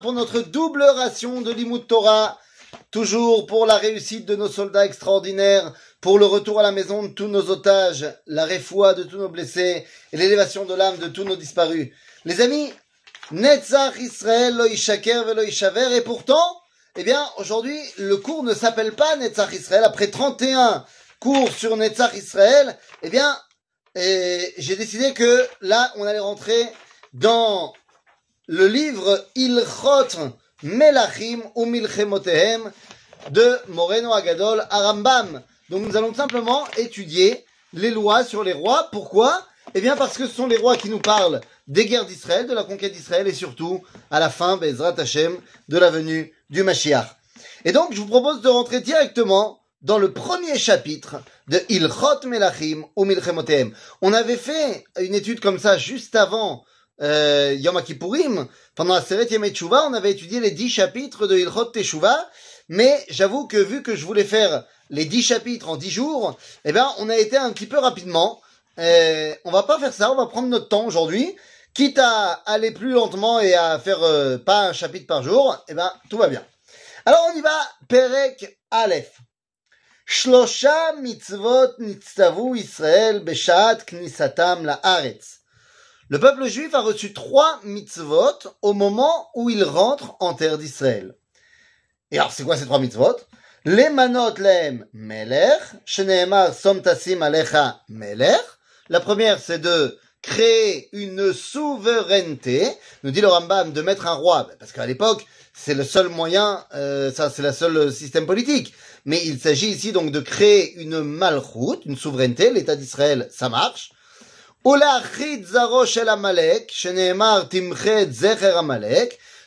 pour notre double ration de l'Imout Torah, toujours pour la réussite de nos soldats extraordinaires, pour le retour à la maison de tous nos otages, la réfoua de tous nos blessés et l'élévation de l'âme de tous nos disparus. Les amis, Netzach Israël lo velo et pourtant, eh bien, aujourd'hui, le cours ne s'appelle pas Netzach Israël. Après 31 cours sur Netzach Israël, eh bien, eh, j'ai décidé que là, on allait rentrer dans le livre Ilchot Melachim ou Milchemotehem de Moreno Agadol Arambam. Donc nous allons simplement étudier les lois sur les rois. Pourquoi? Eh bien parce que ce sont les rois qui nous parlent des guerres d'Israël, de la conquête d'Israël et surtout à la fin, Bezrat Hashem, de la venue du Mashiach. Et donc je vous propose de rentrer directement dans le premier chapitre de Ilchot Melachim ou Milchemotehem. On avait fait une étude comme ça juste avant euh, Yom Kippourim, pendant la série Yom Teshuva, on avait étudié les dix chapitres de Ilchot Teshuva, mais j'avoue que vu que je voulais faire les dix chapitres en dix jours, eh bien, on a été un petit peu rapidement. Euh, on va pas faire ça, on va prendre notre temps aujourd'hui, quitte à aller plus lentement et à faire euh, pas un chapitre par jour, eh ben, tout va bien. Alors on y va, Perek Aleph. Shlosha mitzvot nitztavu Israël beshat knisatam la aretz. Le peuple juif a reçu trois mitzvot au moment où il rentre en terre d'Israël. Et alors, c'est quoi ces trois mitzvot? Les manot lehem melech, sheneemar alecha melech. La première, c'est de créer une souveraineté, nous dit le Rambam, de mettre un roi, parce qu'à l'époque, c'est le seul moyen, euh, ça c'est le seul système politique. Mais il s'agit ici donc de créer une malchoute, une souveraineté, l'État d'Israël, ça marche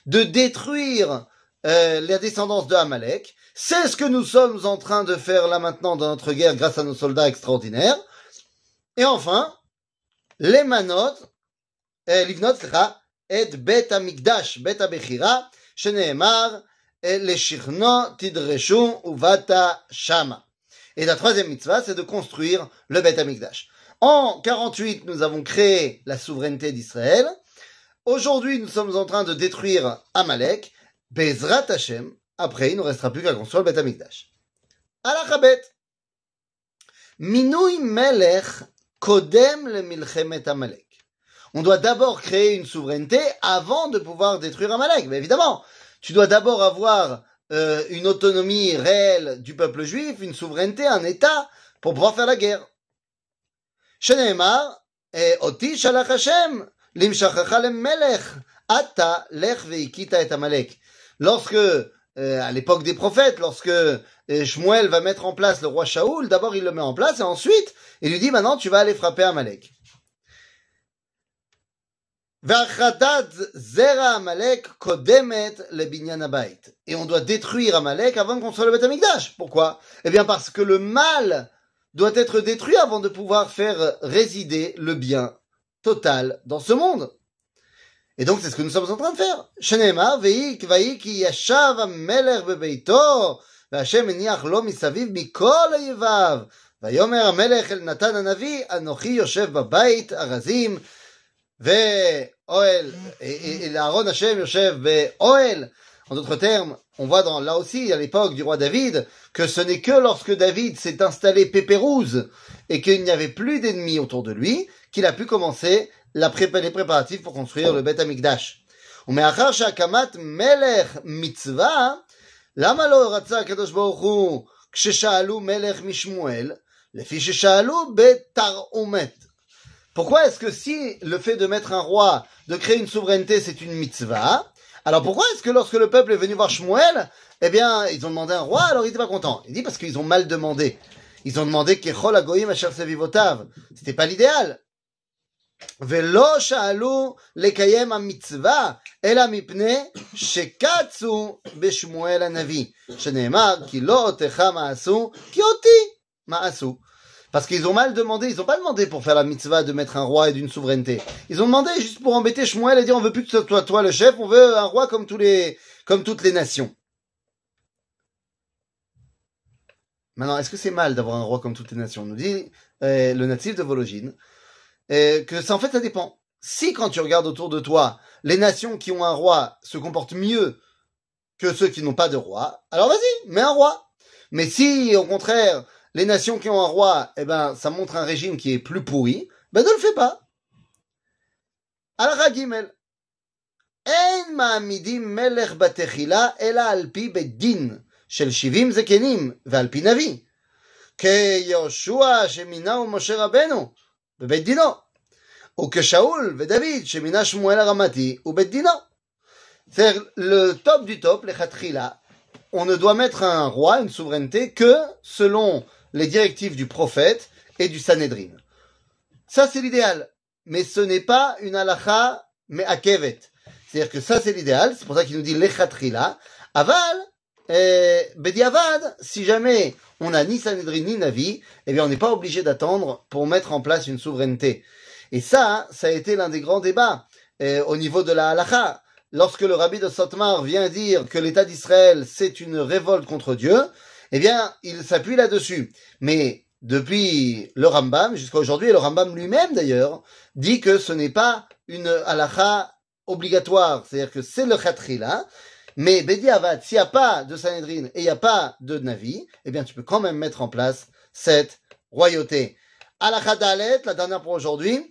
de détruire euh, la descendance de Amalek. C'est ce que nous sommes en train de faire là maintenant dans notre guerre grâce à nos soldats extraordinaires. Et enfin, les manot, euh, livnot, et bet amigdash, bet abechira, sheneemar, le shirno tidreshu uvata shama. Et la troisième mitzvah, c'est de construire le bet amigdash. En 48, nous avons créé la souveraineté d'Israël. Aujourd'hui, nous sommes en train de détruire Amalek. Bezrat Hashem. Après, il ne restera plus qu'à construire le Beth Amikdash. Alachabet. Minui Melech Kodem le Milchemet Amalek. On doit d'abord créer une souveraineté avant de pouvoir détruire Amalek. Mais évidemment, tu dois d'abord avoir euh, une autonomie réelle du peuple juif, une souveraineté, un État, pour pouvoir faire la guerre. שנאמר, אותי שלח השם למשכך למלך, אתה לך והכית את עמלק. Lorsque, euh, à l'époque des prophètes, lorsque euh, Shmuel va mettre en place le roi Shaoul, d'abord il le met en place et ensuite il lui dit maintenant tu vas aller frapper Amalek. Et on doit détruire Amalek avant de construire le Beth Amikdash. Pourquoi Eh bien parce que le mal doit être détruit avant de pouvoir faire résider le bien total dans ce monde. Et donc, c'est ce que nous sommes en train de faire. Shenema, veik, vaik, yashav ameler bebeito, והשם הניח לו מסביב מכל היבב. ויאמר המלך אל נתן הנביא, אנוכי יושב בבית ארזים, ואוהל, לאהרון השם יושב באוהל. En d'autres termes, on voit dans, là aussi, à l'époque du roi David, que ce n'est que lorsque David s'est installé pépérouse et qu'il n'y avait plus d'ennemis autour de lui, qu'il a pu commencer la les préparatifs pour construire le Beth Amikdash. ומאחר שהקמת מלך מצווה, למה לא רצה הקדוש ברוך הוא כששאלו מלך משמואל, לפי ששאלו בתרעומת. Pourquoi est-ce que si le fait de mettre un roi, de créer une souveraineté, c'est une mitzvah, alors pourquoi est-ce que lorsque le peuple est venu voir Shmuel, eh bien, ils ont demandé un roi, alors il n'était pas content Il dit parce qu'ils ont mal demandé. Ils ont demandé Kechol Agoyim Asher Sevivotav. C'était pas l'idéal. ולא שאלו לקיים המצווה, אלא מפני שקצו בשמואל הנביא, שנאמר, כי לא אותך מעשו, כי אותי מעשו. Parce qu'ils ont mal demandé, ils n'ont pas demandé pour faire la mitzvah de mettre un roi et d'une souveraineté. Ils ont demandé juste pour embêter Shmuel et dire on veut plus que ce soit toi le chef, on veut un roi comme tous les, comme toutes les nations. Maintenant, est-ce que c'est mal d'avoir un roi comme toutes les nations? On nous dit euh, le natif de Vologine euh, que ça en fait ça dépend. si quand tu regardes autour de toi, les nations qui ont un roi se comportent mieux que ceux qui n'ont pas de roi, alors vas-y, mets un roi. Mais si, au contraire, les nations qui ont un roi, eh ben, ça montre un régime qui est plus pourri, ben ne le fais pas. Alors, Gimel. אין מעמידים מלך בתחילה, אלא על פי בית דין של שבעים זקנים ועל פי נביא. כיהושע שמינהו משה רבנו בבית דינו. וכשאול ודוד שמינה שמואל הרמתי ובית דינו. C'est-à-dire, le top du top, les khatrila, on ne doit mettre un roi, une souveraineté, que selon les directives du prophète et du Sanhedrin. Ça, c'est l'idéal. Mais ce n'est pas une halakha, mais akevet. C'est-à-dire que ça, c'est l'idéal. C'est pour ça qu'il nous dit lechatrila. Aval, eh, bediavad, si jamais on n'a ni Sanhedrin ni Navi, eh bien, on n'est pas obligé d'attendre pour mettre en place une souveraineté. Et ça, ça a été l'un des grands débats eh, au niveau de la halakha. Lorsque le rabbi de Sotmar vient dire que l'État d'Israël, c'est une révolte contre Dieu, eh bien, il s'appuie là-dessus. Mais depuis le Rambam jusqu'à aujourd'hui, le Rambam lui-même d'ailleurs, dit que ce n'est pas une halakha obligatoire, c'est-à-dire que c'est le khatrila, mais Bedi Avad, s'il n'y a pas de Sanhedrin et il n'y a pas de Navi, eh bien tu peux quand même mettre en place cette royauté. Halakha Dalet, la dernière pour aujourd'hui,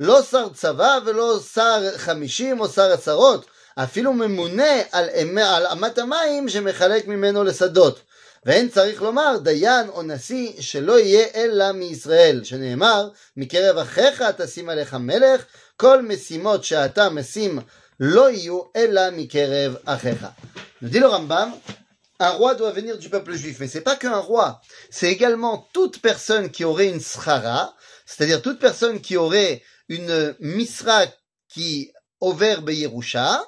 לא שר צבא ולא שר חמישים או שר עשרות, אפילו ממונה על, על אמת המים שמחלק ממנו לשדות. ואין צריך לומר דיין או נשיא שלא יהיה אלא מישראל, שנאמר, מקרב אחיך תשים עליך מלך, כל משימות שאתה משים לא יהיו אלא מקרב אחיך. Nous dit le Rambam, un roi doit venir du peuple juif, mais c'est pas qu'un roi, c'est également toute personne qui aurait une srara, c'est-à-dire toute personne qui aurait une misra qui au verbe Yerusha,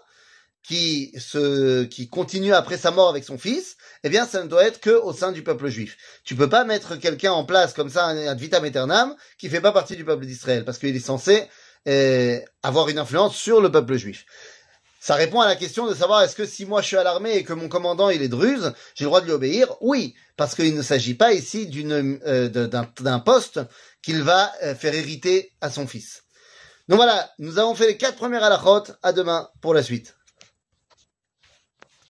qui se, qui continue après sa mort avec son fils, eh bien, ça ne doit être que au sein du peuple juif. Tu peux pas mettre quelqu'un en place comme ça, un ad vitam aeternam, qui fait pas partie du peuple d'Israël, parce qu'il est censé euh, avoir une influence sur le peuple juif. Ça répond à la question de savoir est-ce que si moi je suis à l'armée et que mon commandant il est druze, j'ai le droit de lui obéir? Oui, parce qu'il ne s'agit pas ici d'une euh, d'un poste qu'il va euh, faire hériter à son fils. Donc voilà, nous avons fait les quatre premières halachot. À demain pour la suite.